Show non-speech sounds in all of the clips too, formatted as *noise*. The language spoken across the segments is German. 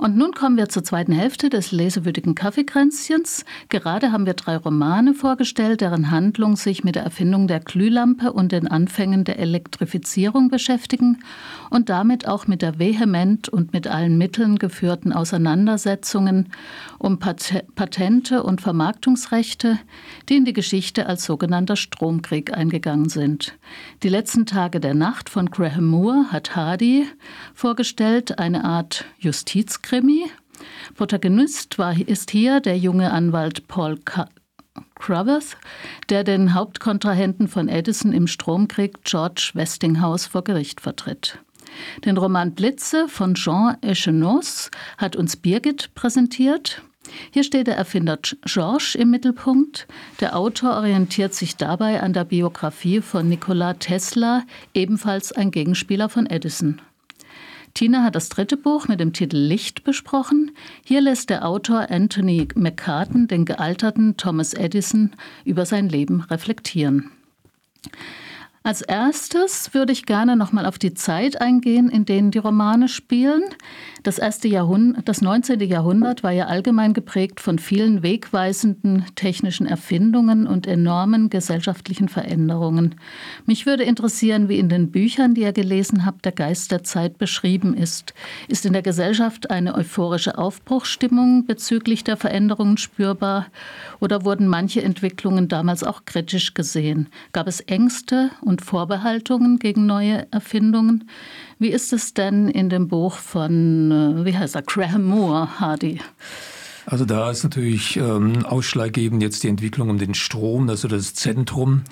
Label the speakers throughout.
Speaker 1: Und nun kommen wir zur zweiten Hälfte des lesewürdigen Kaffeekränzchens. Gerade haben wir drei Romane vorgestellt, deren Handlung sich mit der Erfindung der Glühlampe und den Anfängen der Elektrifizierung beschäftigen und damit auch mit der vehement und mit allen Mitteln geführten Auseinandersetzungen um Patente und Vermarktungsrechte, die in die Geschichte als sogenannter Stromkrieg eingegangen sind. Die letzten Tage der Nacht von Graham Moore hat Hardy vorgestellt, eine Art Justizkrieg Krimi. Protagonist war, ist hier der junge Anwalt Paul Crothers, der den Hauptkontrahenten von Edison im Stromkrieg George Westinghouse vor Gericht vertritt. Den Roman Blitze von Jean Echenoz hat uns Birgit präsentiert. Hier steht der Erfinder Georges im Mittelpunkt. Der Autor orientiert sich dabei an der Biografie von Nikola Tesla, ebenfalls ein Gegenspieler von Edison. Tina hat das dritte Buch mit dem Titel Licht besprochen. Hier lässt der Autor Anthony McCartan den gealterten Thomas Edison über sein Leben reflektieren. Als erstes würde ich gerne noch mal auf die Zeit eingehen, in denen die Romane spielen. Das, erste Jahrhundert, das 19. Jahrhundert war ja allgemein geprägt von vielen wegweisenden technischen Erfindungen und enormen gesellschaftlichen Veränderungen. Mich würde interessieren, wie in den Büchern, die ihr gelesen habt, der Geist der Zeit beschrieben ist. Ist in der Gesellschaft eine euphorische Aufbruchsstimmung bezüglich der Veränderungen spürbar oder wurden manche Entwicklungen damals auch kritisch gesehen? Gab es Ängste Vorbehaltungen gegen neue Erfindungen. Wie ist es denn in dem Buch von, äh, wie heißt er, Graham Moore, Hardy?
Speaker 2: Also da ist natürlich ähm, ausschlaggebend jetzt die Entwicklung um den Strom, also das Zentrum.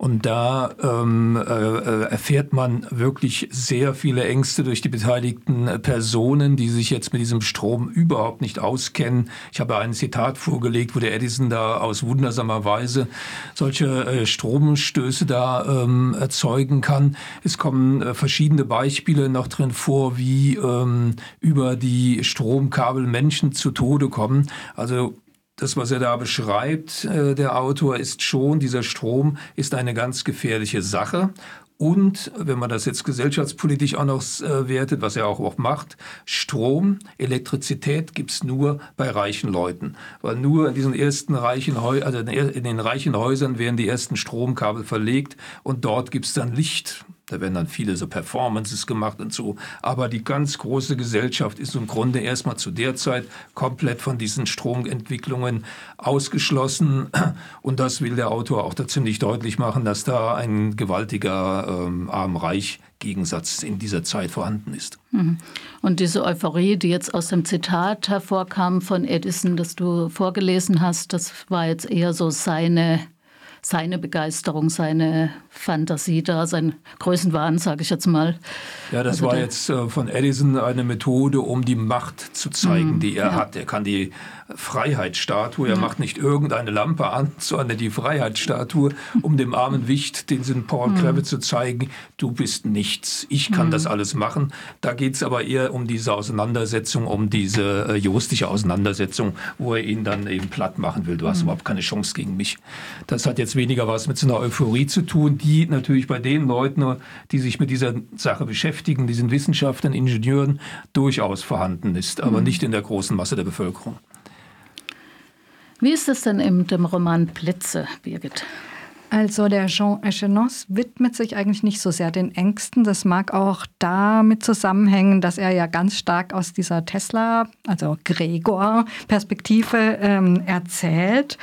Speaker 2: Und da ähm, äh, äh, erfährt man wirklich sehr viele Ängste durch die beteiligten Personen, die sich jetzt mit diesem Strom überhaupt nicht auskennen. Ich habe ein Zitat vorgelegt, wo der Edison da aus wundersamer Weise solche äh, Stromstöße da ähm, erzeugen kann. Es kommen äh, verschiedene Beispiele noch drin vor, wie ähm, über die Stromkabel Menschen zu Tode kommen. Also das, was er da beschreibt, äh, der Autor, ist schon, dieser Strom ist eine ganz gefährliche Sache. Und wenn man das jetzt gesellschaftspolitisch auch noch äh, wertet, was er auch, auch macht, Strom, Elektrizität gibt's nur bei reichen Leuten. Weil nur in diesen ersten reichen Häusern, also in den reichen Häusern werden die ersten Stromkabel verlegt und dort gibt's dann Licht. Da werden dann viele so Performances gemacht und so. Aber die ganz große Gesellschaft ist im Grunde erstmal zu der Zeit komplett von diesen Stromentwicklungen ausgeschlossen. Und das will der Autor auch da ziemlich deutlich machen, dass da ein gewaltiger ähm, Arm-Reich Gegensatz in dieser Zeit vorhanden ist. Mhm.
Speaker 1: Und diese Euphorie, die jetzt aus dem Zitat hervorkam von Edison, das du vorgelesen hast, das war jetzt eher so seine seine Begeisterung, seine Fantasie da, sein Größenwahn, sage ich jetzt mal.
Speaker 2: Ja, das also war jetzt äh, von Edison eine Methode, um die Macht zu zeigen, mm, die er ja. hat. Er kann die Freiheitsstatue, er ja. macht nicht irgendeine Lampe an, *laughs* sondern die Freiheitsstatue, um dem armen Wicht, den St. Paul mm. zu zeigen, du bist nichts, ich kann mm. das alles machen. Da geht es aber eher um diese Auseinandersetzung, um diese äh, juristische Auseinandersetzung, wo er ihn dann eben platt machen will. Du hast überhaupt keine Chance gegen mich. Das hat jetzt weniger was mit so einer Euphorie zu tun, die natürlich bei den Leuten, die sich mit dieser Sache beschäftigen, diesen Wissenschaftlern, Ingenieuren, durchaus vorhanden ist, aber mhm. nicht in der großen Masse der Bevölkerung.
Speaker 1: Wie ist es denn in dem Roman Blitze, Birgit?
Speaker 3: Also der Jean Echenoz widmet sich eigentlich nicht so sehr den Ängsten. Das mag auch damit zusammenhängen, dass er ja ganz stark aus dieser Tesla, also Gregor-Perspektive ähm, erzählt.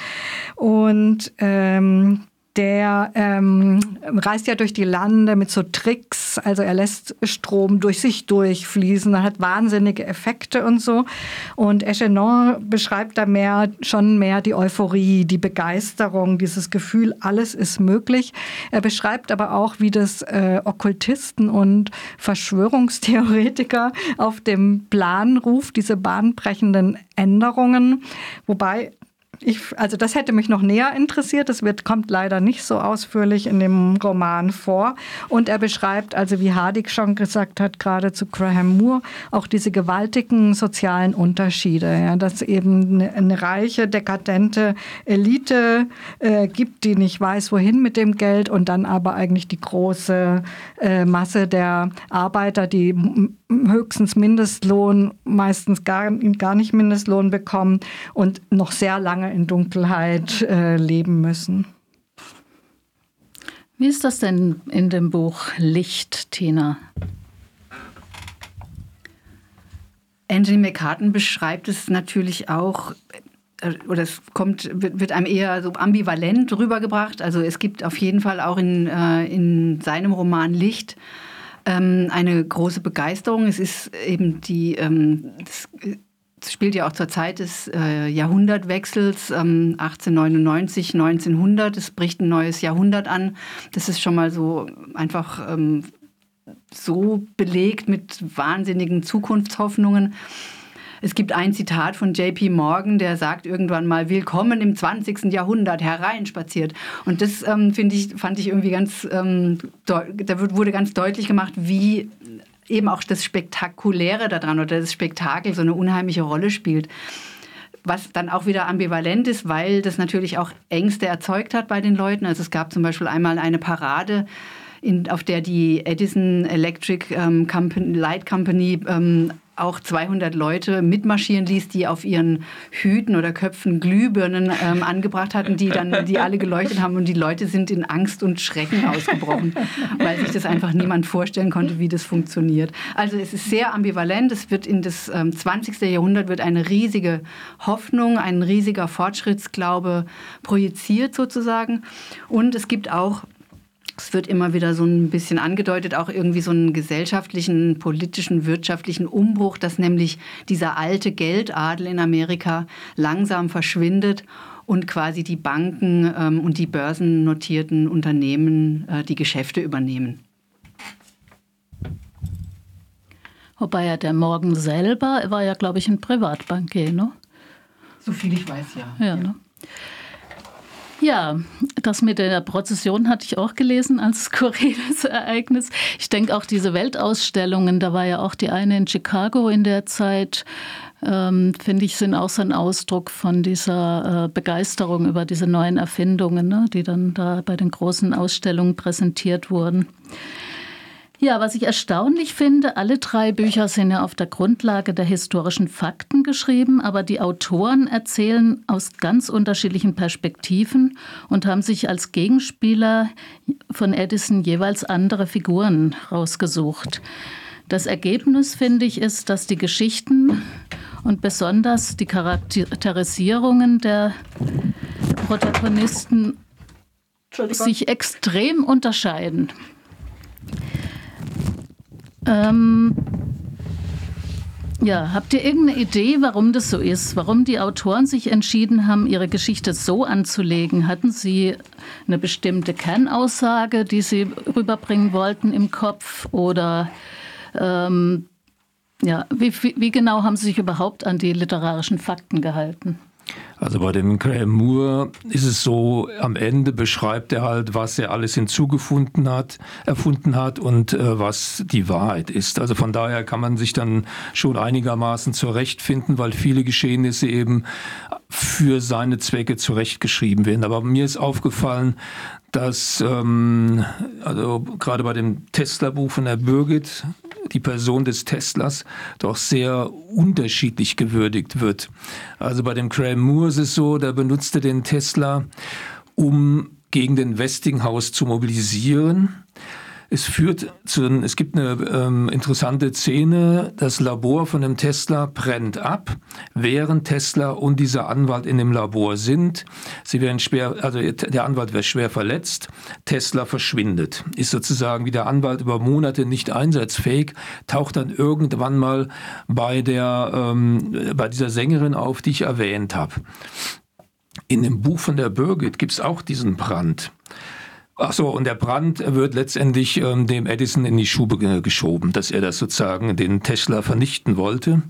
Speaker 3: Und ähm, der ähm, reist ja durch die Lande mit so Tricks, also er lässt Strom durch sich durchfließen, er hat wahnsinnige Effekte und so. Und Echenon beschreibt da mehr, schon mehr die Euphorie, die Begeisterung, dieses Gefühl, alles ist möglich. Er beschreibt aber auch, wie das äh, Okkultisten und Verschwörungstheoretiker auf dem Plan ruft, diese bahnbrechenden Änderungen. Wobei ich, also das hätte mich noch näher interessiert. Das wird, kommt leider nicht so ausführlich in dem Roman vor. Und er beschreibt, also wie Hardig schon gesagt hat, gerade zu Graham Moore, auch diese gewaltigen sozialen Unterschiede. Ja, dass eben eine, eine reiche, dekadente Elite äh, gibt, die nicht weiß, wohin mit dem Geld und dann aber eigentlich die große äh, Masse der Arbeiter, die höchstens Mindestlohn, meistens gar, gar nicht Mindestlohn bekommen und noch sehr lange in Dunkelheit äh, leben müssen.
Speaker 1: Wie ist das denn in dem Buch Licht, Tina?
Speaker 4: Anthony McCartan beschreibt es natürlich auch äh, oder es kommt, wird einem eher so ambivalent rübergebracht. Also es gibt auf jeden Fall auch in, äh, in seinem Roman Licht ähm, eine große Begeisterung. Es ist eben die, ähm, das, spielt ja auch zur Zeit des äh, Jahrhundertwechsels, ähm, 1899, 1900. Es bricht ein neues Jahrhundert an. Das ist schon mal so einfach ähm, so belegt mit wahnsinnigen Zukunftshoffnungen. Es gibt ein Zitat von JP Morgan, der sagt irgendwann mal, willkommen im 20. Jahrhundert, hereinspaziert. Und das ähm, ich, fand ich irgendwie ganz, ähm, da wurde ganz deutlich gemacht, wie eben auch das Spektakuläre daran oder das Spektakel so eine unheimliche Rolle spielt. Was dann auch wieder ambivalent ist, weil das natürlich auch Ängste erzeugt hat bei den Leuten. Also es gab zum Beispiel einmal eine Parade, in, auf der die Edison Electric ähm, Company, Light Company ähm, auch 200 Leute mitmarschieren ließ, die auf ihren Hüten oder Köpfen Glühbirnen ähm, angebracht hatten, die dann, die alle geleuchtet haben und die Leute sind in Angst und Schrecken ausgebrochen, *laughs* weil sich das einfach niemand vorstellen konnte, wie das funktioniert. Also es ist sehr ambivalent. Es wird in das ähm, 20. Jahrhundert wird eine riesige Hoffnung, ein riesiger Fortschrittsglaube projiziert sozusagen. Und es gibt auch es wird immer wieder so ein bisschen angedeutet, auch irgendwie so einen gesellschaftlichen, politischen, wirtschaftlichen Umbruch, dass nämlich dieser alte Geldadel in Amerika langsam verschwindet und quasi die Banken ähm, und die börsennotierten Unternehmen äh, die Geschäfte übernehmen.
Speaker 1: Wobei ja der Morgen selber war ja, glaube ich, ein Privatbankier, ne?
Speaker 4: So viel ich weiß, ja.
Speaker 1: Ja, ne? Ja, das mit der Prozession hatte ich auch gelesen als *laughs* skurriles Ereignis. Ich denke auch diese Weltausstellungen, da war ja auch die eine in Chicago in der Zeit, ähm, finde ich, sind auch so ein Ausdruck von dieser äh, Begeisterung über diese neuen Erfindungen, ne, die dann da bei den großen Ausstellungen präsentiert wurden. Ja, was ich erstaunlich finde, alle drei Bücher sind ja auf der Grundlage der historischen Fakten geschrieben, aber die Autoren erzählen aus ganz unterschiedlichen Perspektiven und haben sich als Gegenspieler von Edison jeweils andere Figuren rausgesucht. Das Ergebnis, finde ich, ist, dass die Geschichten und besonders die Charakterisierungen der Protagonisten sich extrem unterscheiden. Ähm, ja, habt ihr irgendeine Idee, warum das so ist? Warum die Autoren sich entschieden haben, ihre Geschichte so anzulegen? Hatten sie eine bestimmte Kernaussage, die sie rüberbringen wollten im Kopf? Oder ähm, ja, wie, wie genau haben sie sich überhaupt an die literarischen Fakten gehalten?
Speaker 2: Also bei dem Graham Moore ist es so, am Ende beschreibt er halt, was er alles hinzugefunden hat, erfunden hat und äh, was die Wahrheit ist. Also von daher kann man sich dann schon einigermaßen zurechtfinden, weil viele Geschehnisse eben für seine Zwecke zurechtgeschrieben werden. Aber mir ist aufgefallen, dass ähm, also gerade bei dem Tesla-Buch von der Birgit die Person des Teslas doch sehr unterschiedlich gewürdigt wird. Also bei dem Graham Moore ist es so, da benutzte den Tesla, um gegen den Westinghouse zu mobilisieren. Es führt zu, es gibt eine ähm, interessante Szene, das Labor von dem Tesla brennt ab, während Tesla und dieser Anwalt in dem Labor sind. Sie werden schwer, also der Anwalt wird schwer verletzt, Tesla verschwindet, ist sozusagen wie der Anwalt über Monate nicht einsatzfähig, taucht dann irgendwann mal bei der, ähm, bei dieser Sängerin auf, die ich erwähnt habe. In dem Buch von der Birgit gibt es auch diesen Brand. Ach so, und der Brand wird letztendlich ähm, dem Edison in die Schuhe geschoben, dass er das sozusagen den Tesla vernichten wollte.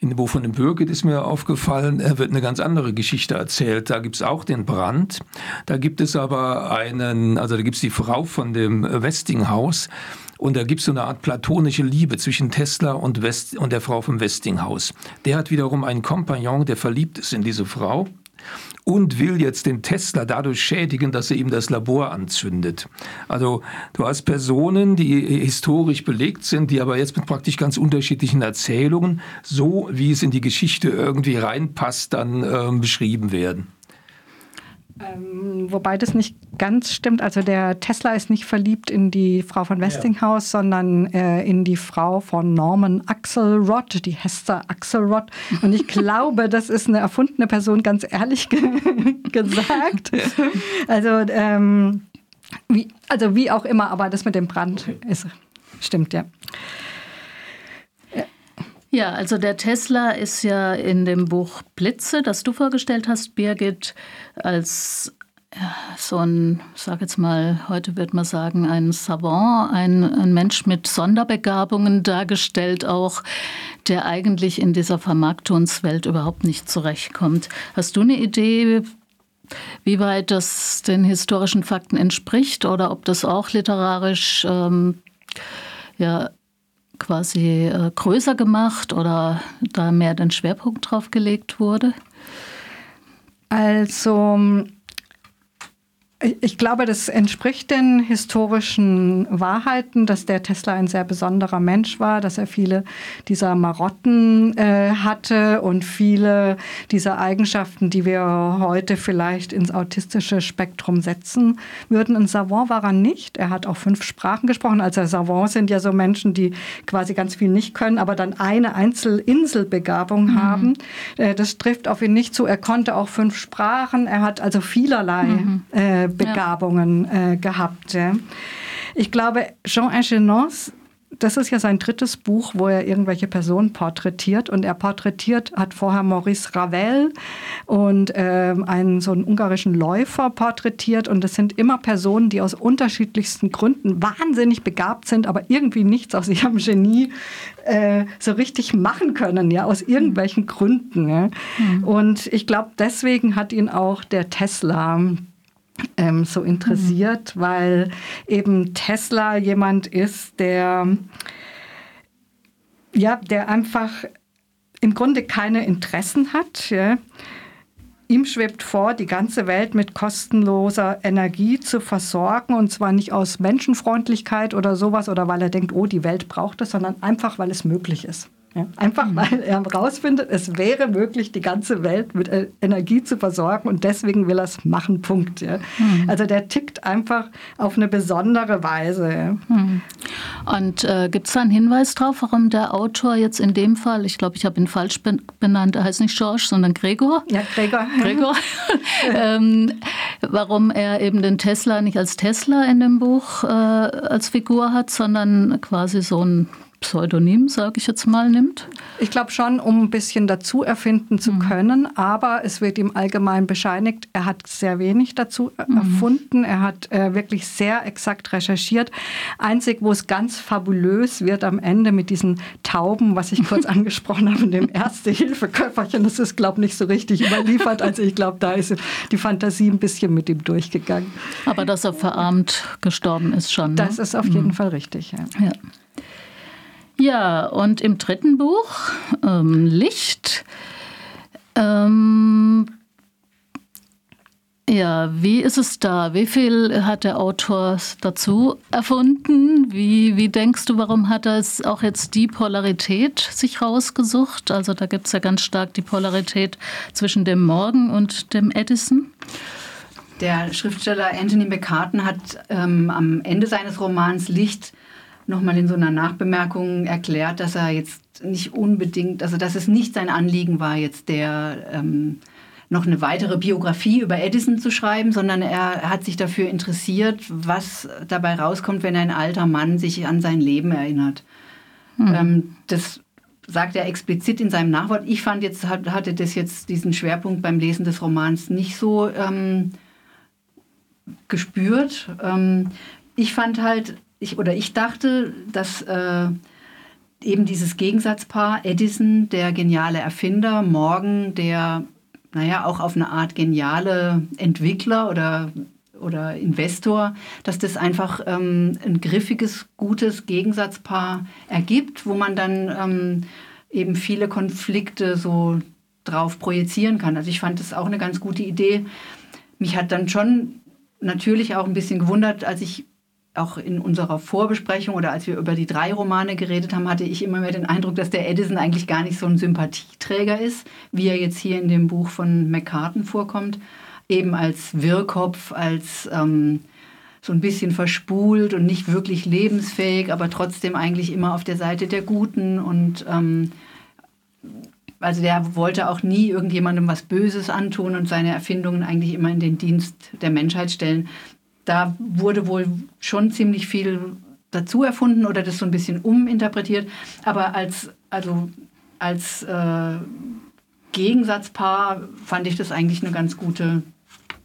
Speaker 2: In dem Buch von dem Birgit ist mir aufgefallen, er wird eine ganz andere Geschichte erzählt. Da gibt's auch den Brand. Da gibt es aber einen, also da gibt's die Frau von dem Westinghouse. Und da gibt's so eine Art platonische Liebe zwischen Tesla und, West, und der Frau vom Westinghouse. Der hat wiederum einen Kompagnon, der verliebt ist in diese Frau und will jetzt den Tesla dadurch schädigen, dass er ihm das Labor anzündet. Also du hast Personen, die historisch belegt sind, die aber jetzt mit praktisch ganz unterschiedlichen Erzählungen, so wie es in die Geschichte irgendwie reinpasst, dann äh, beschrieben werden.
Speaker 3: Ähm, wobei das nicht ganz stimmt. Also der Tesla ist nicht verliebt in die Frau von Westinghouse, ja. sondern äh, in die Frau von Norman Axelrod, die Hester Axelrod. Und ich *laughs* glaube, das ist eine erfundene Person, ganz ehrlich ge *laughs* gesagt. Also, ähm, wie, also wie auch immer, aber das mit dem Brand ist, stimmt, ja.
Speaker 1: Ja, also der Tesla ist ja in dem Buch Blitze, das du vorgestellt hast, Birgit, als so ein, sag jetzt mal, heute wird man sagen, ein Savant, ein, ein Mensch mit Sonderbegabungen dargestellt, auch der eigentlich in dieser Vermarktungswelt überhaupt nicht zurechtkommt. Hast du eine Idee, wie weit das den historischen Fakten entspricht oder ob das auch literarisch ähm, ja, quasi äh, größer gemacht oder da mehr den Schwerpunkt drauf gelegt wurde?
Speaker 3: Also ich glaube, das entspricht den historischen Wahrheiten, dass der Tesla ein sehr besonderer Mensch war, dass er viele dieser Marotten äh, hatte und viele dieser Eigenschaften, die wir heute vielleicht ins autistische Spektrum setzen würden. Ein Savant war er nicht. Er hat auch fünf Sprachen gesprochen. Also Savants sind ja so Menschen, die quasi ganz viel nicht können, aber dann eine Einzelinselbegabung mhm. haben. Äh, das trifft auf ihn nicht zu. Er konnte auch fünf Sprachen. Er hat also vielerlei mhm. äh, Begabungen ja. äh, gehabt. Ja. Ich glaube, Jean Ingenance das ist ja sein drittes Buch, wo er irgendwelche Personen porträtiert. Und er porträtiert, hat vorher Maurice Ravel und äh, einen so einen ungarischen Läufer porträtiert. Und das sind immer Personen, die aus unterschiedlichsten Gründen wahnsinnig begabt sind, aber irgendwie nichts aus ihrem Genie äh, so richtig machen können, ja, aus irgendwelchen Gründen. Ja. Mhm. Und ich glaube, deswegen hat ihn auch der Tesla ähm, so interessiert, mhm. weil eben Tesla jemand ist, der ja, der einfach im Grunde keine Interessen hat. Ja. Ihm schwebt vor, die ganze Welt mit kostenloser Energie zu versorgen und zwar nicht aus Menschenfreundlichkeit oder sowas oder weil er denkt, oh, die Welt braucht es, sondern einfach, weil es möglich ist. Ja, einfach mhm. weil er herausfindet, es wäre möglich, die ganze Welt mit äh, Energie zu versorgen und deswegen will er es machen. Punkt. Ja. Mhm. Also der tickt einfach auf eine besondere Weise. Ja. Mhm.
Speaker 1: Und äh, gibt es da einen Hinweis darauf, warum der Autor jetzt in dem Fall, ich glaube, ich habe ihn falsch benannt, er heißt nicht George, sondern Gregor?
Speaker 3: Ja, Gregor. *laughs*
Speaker 1: Gregor. *laughs* ähm, warum er eben den Tesla nicht als Tesla in dem Buch äh, als Figur hat, sondern quasi so ein Pseudonym, sage ich jetzt mal, nimmt?
Speaker 3: Ich glaube schon, um ein bisschen dazu erfinden zu mhm. können, aber es wird ihm allgemein bescheinigt, er hat sehr wenig dazu mhm. erfunden, er hat äh, wirklich sehr exakt recherchiert. Einzig, wo es ganz fabulös wird am Ende mit diesen Tauben, was ich kurz *laughs* angesprochen habe, dem Erste-Hilfe-Köfferchen, das ist, glaube ich, nicht so richtig überliefert. Also ich glaube, da ist die Fantasie ein bisschen mit ihm durchgegangen.
Speaker 1: Aber dass er verarmt gestorben ist schon. Ne?
Speaker 3: Das ist auf jeden mhm. Fall richtig, ja.
Speaker 1: ja. Ja, und im dritten Buch, ähm, Licht, ähm, ja, wie ist es da? Wie viel hat der Autor dazu erfunden? Wie, wie denkst du, warum hat er es auch jetzt die Polarität sich rausgesucht? Also da gibt es ja ganz stark die Polarität zwischen dem Morgen und dem Edison.
Speaker 4: Der Schriftsteller Anthony McCartan hat ähm, am Ende seines Romans Licht nochmal in so einer Nachbemerkung erklärt, dass er jetzt nicht unbedingt, also dass es nicht sein Anliegen war, jetzt der ähm, noch eine weitere Biografie über Edison zu schreiben, sondern er hat sich dafür interessiert, was dabei rauskommt, wenn ein alter Mann sich an sein Leben erinnert. Mhm. Ähm, das sagt er explizit in seinem Nachwort. Ich fand jetzt, hatte das jetzt diesen Schwerpunkt beim Lesen des Romans nicht so ähm, gespürt. Ähm, ich fand halt, ich, oder ich dachte, dass äh, eben dieses Gegensatzpaar Edison, der geniale Erfinder, Morgan, der, naja, auch auf eine Art geniale Entwickler oder, oder Investor, dass das einfach ähm, ein griffiges, gutes Gegensatzpaar ergibt, wo man dann ähm, eben viele Konflikte so drauf projizieren kann. Also ich fand das auch eine ganz gute Idee. Mich hat dann schon natürlich auch ein bisschen gewundert, als ich auch in unserer Vorbesprechung oder als wir über die drei Romane geredet haben, hatte ich immer mehr den Eindruck, dass der Edison eigentlich gar nicht so ein Sympathieträger ist, wie er jetzt hier in dem Buch von McCartan vorkommt. Eben als Wirrkopf, als ähm, so ein bisschen verspult und nicht wirklich lebensfähig, aber trotzdem eigentlich immer auf der Seite der Guten und ähm, also der wollte auch nie irgendjemandem was Böses antun und seine Erfindungen eigentlich immer in den Dienst der Menschheit stellen da wurde wohl schon ziemlich viel dazu erfunden oder das so ein bisschen uminterpretiert. Aber als, also als äh, Gegensatzpaar fand ich das eigentlich eine ganz gute,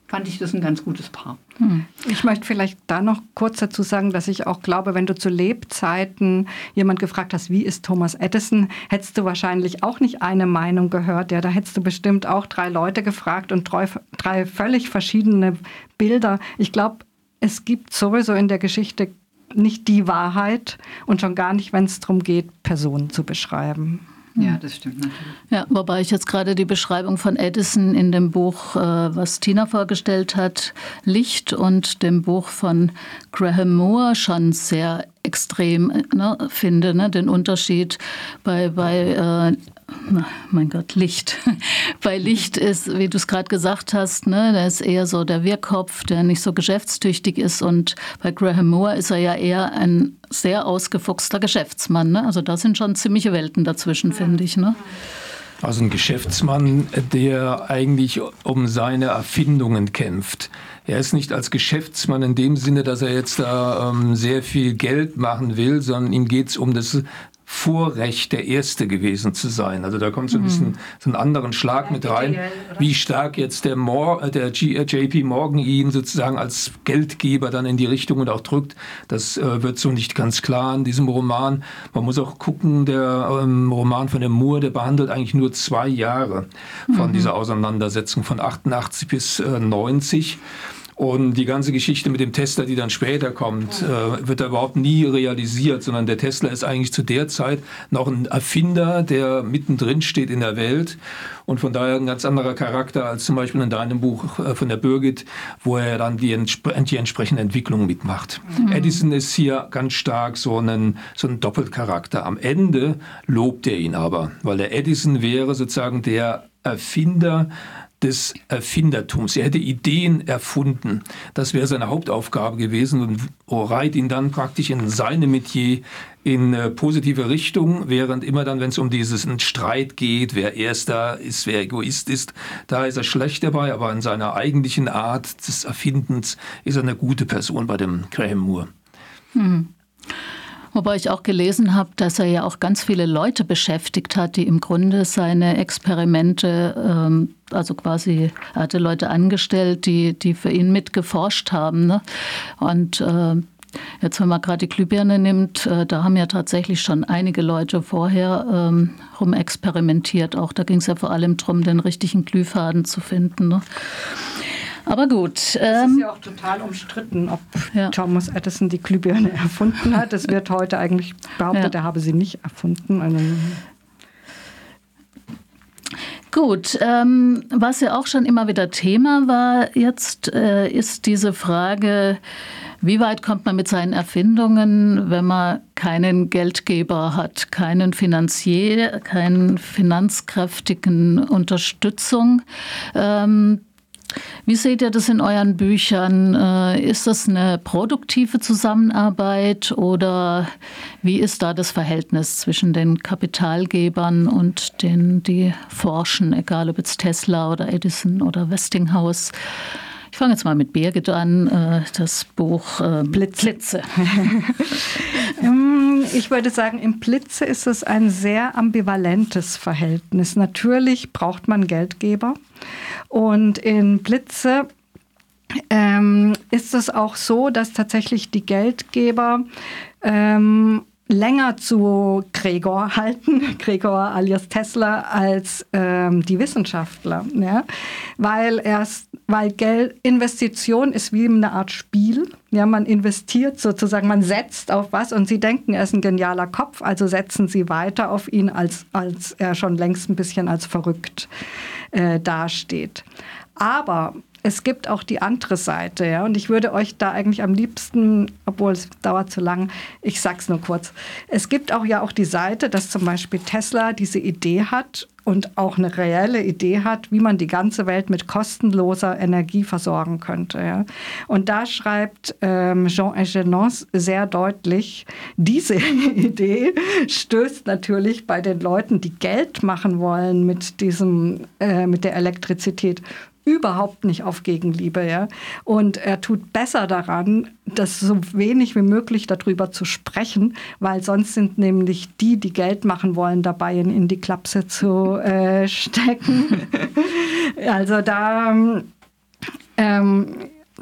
Speaker 4: fand ich das ein ganz gutes Paar.
Speaker 3: Hm. Ich möchte vielleicht da noch kurz dazu sagen, dass ich auch glaube, wenn du zu Lebzeiten jemand gefragt hast, wie ist Thomas Edison, hättest du wahrscheinlich auch nicht eine Meinung gehört. Ja, da hättest du bestimmt auch drei Leute gefragt und drei, drei völlig verschiedene Bilder. Ich glaube, es gibt sowieso in der Geschichte nicht die Wahrheit und schon gar nicht, wenn es darum geht, Personen zu beschreiben.
Speaker 4: Ja, das stimmt natürlich.
Speaker 1: Ja, wobei ich jetzt gerade die Beschreibung von Edison in dem Buch, äh, was Tina vorgestellt hat, Licht und dem Buch von Graham Moore schon sehr extrem ne, finde, ne, den Unterschied bei, bei äh, mein Gott, Licht. *laughs* Bei Licht ist, wie du es gerade gesagt hast, ne, der ist eher so der Wirrkopf, der nicht so geschäftstüchtig ist. Und bei Graham Moore ist er ja eher ein sehr ausgefuchster Geschäftsmann. Ne? Also da sind schon ziemliche Welten dazwischen, finde ich. Ne?
Speaker 2: Also ein Geschäftsmann, der eigentlich um seine Erfindungen kämpft. Er ist nicht als Geschäftsmann in dem Sinne, dass er jetzt da ähm, sehr viel Geld machen will, sondern ihm geht es um das Vorrecht, der Erste gewesen zu sein. Also da kommt so ein bisschen mhm. so einen anderen Schlag mit rein, wie stark jetzt der, Mor äh, der JP äh, Morgan ihn sozusagen als Geldgeber dann in die Richtung und auch drückt. Das äh, wird so nicht ganz klar in diesem Roman. Man muss auch gucken, der ähm, Roman von dem Moore, der behandelt eigentlich nur zwei Jahre von mhm. dieser Auseinandersetzung von 88 bis äh, 90. Und die ganze Geschichte mit dem Tesla, die dann später kommt, äh, wird da überhaupt nie realisiert, sondern der Tesla ist eigentlich zu der Zeit noch ein Erfinder, der mittendrin steht in der Welt und von daher ein ganz anderer Charakter als zum Beispiel in deinem Buch äh, von der Birgit, wo er dann die, die entsprechende Entwicklung mitmacht. Mhm. Edison ist hier ganz stark so ein, so ein Doppelcharakter. Am Ende lobt er ihn aber, weil der Edison wäre sozusagen der Erfinder des Erfindertums. Er hätte Ideen erfunden. Das wäre seine Hauptaufgabe gewesen und reiht ihn dann praktisch in seinem Metier in äh, positive Richtung, während immer dann, wenn es um diesen Streit geht, wer Erster ist, wer Egoist ist, da ist er schlecht dabei, aber in seiner eigentlichen Art des Erfindens ist er eine gute Person bei dem Graham Moore. Hm.
Speaker 1: Wobei ich auch gelesen habe, dass er ja auch ganz viele Leute beschäftigt hat, die im Grunde seine Experimente, ähm, also quasi, er hatte Leute angestellt, die, die für ihn mitgeforscht haben. Ne? Und äh, Jetzt, wenn man gerade die Glühbirne nimmt, äh, da haben ja tatsächlich schon einige Leute vorher ähm, rumexperimentiert. Auch da ging es ja vor allem darum, den richtigen Glühfaden zu finden. Ne? Aber gut.
Speaker 3: Es ähm, ist ja auch total umstritten, ob ja. Thomas Edison die Glühbirne *laughs* erfunden hat. Es wird heute eigentlich behauptet, ja. er habe sie nicht erfunden. Also
Speaker 1: Gut, ähm, was ja auch schon immer wieder Thema war jetzt, äh, ist diese Frage, wie weit kommt man mit seinen Erfindungen, wenn man keinen Geldgeber hat, keinen Finanzier, keinen finanzkräftigen Unterstützung? Ähm, wie seht ihr das in euren Büchern? Äh, ist das eine produktive Zusammenarbeit oder wie ist da das Verhältnis zwischen den Kapitalgebern und denen, die forschen, egal ob jetzt Tesla oder Edison oder Westinghouse? Ich fange jetzt mal mit Birgit an, äh, das Buch äh, Blitze. *laughs*
Speaker 3: Ähm, ich würde sagen, im Blitze ist es ein sehr ambivalentes Verhältnis. Natürlich braucht man Geldgeber. Und in Blitze ähm, ist es auch so, dass tatsächlich die Geldgeber ähm, länger zu Gregor halten, *laughs* Gregor alias Tesla, als ähm, die Wissenschaftler. Ja? Weil, erst, weil Geld, Investition ist wie eine Art Spiel. Ja, man investiert sozusagen, man setzt auf was und sie denken, er ist ein genialer Kopf, also setzen sie weiter auf ihn, als, als er schon längst ein bisschen als verrückt äh, dasteht. Aber es gibt auch die andere Seite, ja. Und ich würde euch da eigentlich am liebsten, obwohl es dauert zu lang, ich sag's nur kurz. Es gibt auch ja auch die Seite, dass zum Beispiel Tesla diese Idee hat und auch eine reelle Idee hat, wie man die ganze Welt mit kostenloser Energie versorgen könnte. Ja. Und da schreibt ähm, Jean Egenons sehr deutlich, diese *laughs* Idee stößt natürlich bei den Leuten, die Geld machen wollen mit diesem, äh, mit der Elektrizität überhaupt nicht auf Gegenliebe. Ja? Und er tut besser daran, das so wenig wie möglich darüber zu sprechen, weil sonst sind nämlich die, die Geld machen wollen, dabei ihn in die Klapse zu äh, stecken. *laughs* also da, ähm,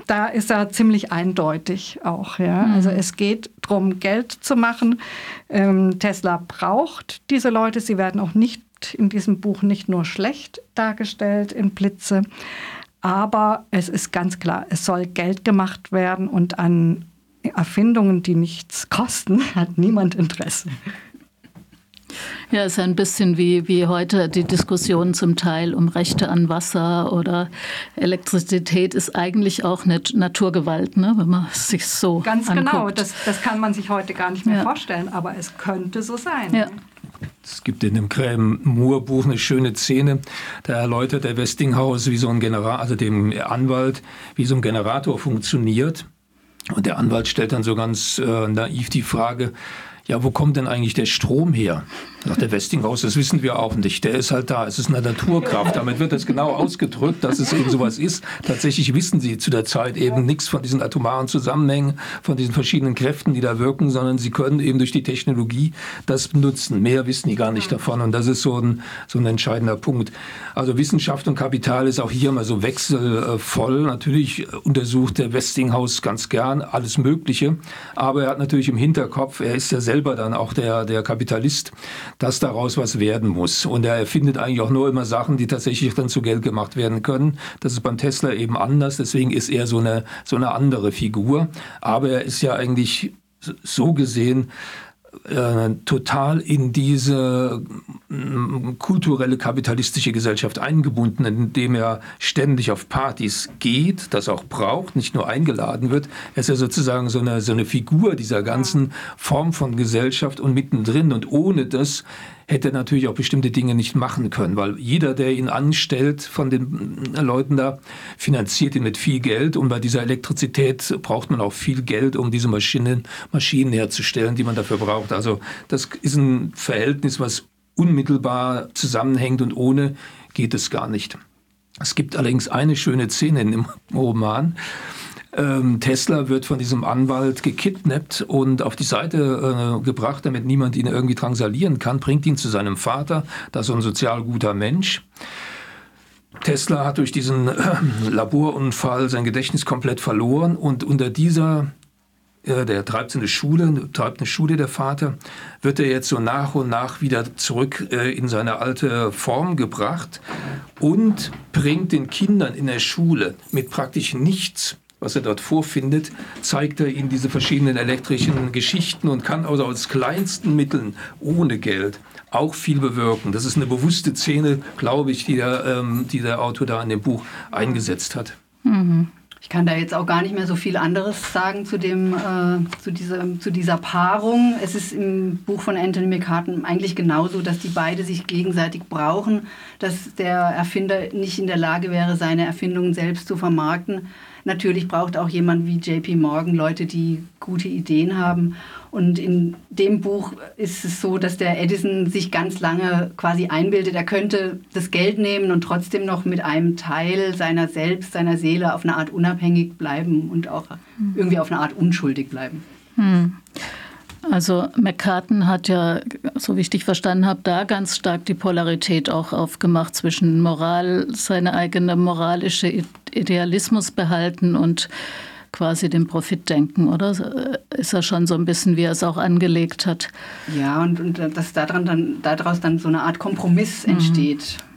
Speaker 3: da ist er ziemlich eindeutig auch. Ja? Mhm. Also es geht darum, Geld zu machen. Ähm, Tesla braucht diese Leute. Sie werden auch nicht in diesem Buch nicht nur schlecht dargestellt in Blitze, aber es ist ganz klar, es soll Geld gemacht werden und an Erfindungen, die nichts kosten, *laughs* hat niemand Interesse.
Speaker 1: Ja, es ist ein bisschen wie, wie heute die Diskussion zum Teil um Rechte an Wasser oder Elektrizität ist eigentlich auch eine Naturgewalt, ne, wenn man sich so
Speaker 3: Ganz
Speaker 1: genau, anguckt.
Speaker 3: genau, das, das kann man sich heute gar nicht mehr ja. vorstellen, aber es könnte so sein. Ja.
Speaker 2: Es gibt in dem Graham Moore Buch eine schöne Szene. Da erläutert der Westinghouse, wie so ein Generator, also dem Anwalt, wie so ein Generator funktioniert. Und der Anwalt stellt dann so ganz äh, naiv die Frage, ja, wo kommt denn eigentlich der Strom her? Sagt der Westinghouse, das wissen wir auch nicht. Der ist halt da. Es ist eine Naturkraft. Damit wird das genau ausgedrückt, dass es eben sowas ist. Tatsächlich wissen sie zu der Zeit eben nichts von diesen atomaren Zusammenhängen, von diesen verschiedenen Kräften, die da wirken, sondern sie können eben durch die Technologie das benutzen. Mehr wissen die gar nicht davon. Und das ist so ein, so ein entscheidender Punkt. Also Wissenschaft und Kapital ist auch hier mal so wechselvoll. Natürlich untersucht der Westinghouse ganz gern alles Mögliche. Aber er hat natürlich im Hinterkopf, er ist ja selber dann auch der, der Kapitalist dass daraus was werden muss. Und er erfindet eigentlich auch nur immer Sachen, die tatsächlich dann zu Geld gemacht werden können. Das ist beim Tesla eben anders. Deswegen ist er so eine, so eine andere Figur. Aber er ist ja eigentlich so gesehen äh, total in diese kulturelle kapitalistische Gesellschaft eingebunden, indem er ständig auf Partys geht, das auch braucht, nicht nur eingeladen wird. Er ist ja sozusagen so eine, so eine Figur dieser ganzen Form von Gesellschaft und mittendrin. Und ohne das hätte natürlich auch bestimmte Dinge nicht machen können, weil jeder, der ihn anstellt von den äh, Leuten da, finanziert ihn mit viel Geld und bei dieser Elektrizität braucht man auch viel Geld, um diese Maschinen, Maschinen herzustellen, die man dafür braucht. Also das ist ein Verhältnis, was unmittelbar zusammenhängt und ohne geht es gar nicht. Es gibt allerdings eine schöne Szene im *laughs* Roman, ähm, Tesla wird von diesem Anwalt gekidnappt und auf die Seite äh, gebracht, damit niemand ihn irgendwie drangsalieren kann, bringt ihn zu seinem Vater, das ist ein sozial guter Mensch. Tesla hat durch diesen äh, Laborunfall sein Gedächtnis komplett verloren und unter dieser der treibt eine Schule, treibt eine Schule der Vater, wird er jetzt so nach und nach wieder zurück äh, in seine alte Form gebracht und bringt den Kindern in der Schule mit praktisch nichts was er dort vorfindet, zeigt er ihnen diese verschiedenen elektrischen Geschichten und kann also aus kleinsten Mitteln ohne Geld auch viel bewirken. Das ist eine bewusste Szene, glaube ich, die der, ähm, die der Autor da in dem Buch eingesetzt hat.
Speaker 4: Mhm. Kann da jetzt auch gar nicht mehr so viel anderes sagen zu, dem, äh, zu, dieser, zu dieser Paarung. Es ist im Buch von Anthony McCartan eigentlich genauso, dass die beide sich gegenseitig brauchen, dass der Erfinder nicht in der Lage wäre, seine Erfindungen selbst zu vermarkten Natürlich braucht auch jemand wie JP Morgan Leute, die gute Ideen haben. Und in dem Buch ist es so, dass der Edison sich ganz lange quasi einbildet, er könnte das Geld nehmen und trotzdem noch mit einem Teil seiner selbst, seiner Seele auf eine Art unabhängig bleiben und auch irgendwie auf eine Art unschuldig bleiben. Hm.
Speaker 1: Also McCartan hat ja, so wie ich dich verstanden habe, da ganz stark die Polarität auch aufgemacht zwischen Moral, seine eigene moralische Idealismus behalten und quasi dem Profit denken, oder? Ist ja schon so ein bisschen, wie er es auch angelegt hat.
Speaker 4: Ja, und, und dass daran dann, daraus dann so eine Art Kompromiss mhm. entsteht.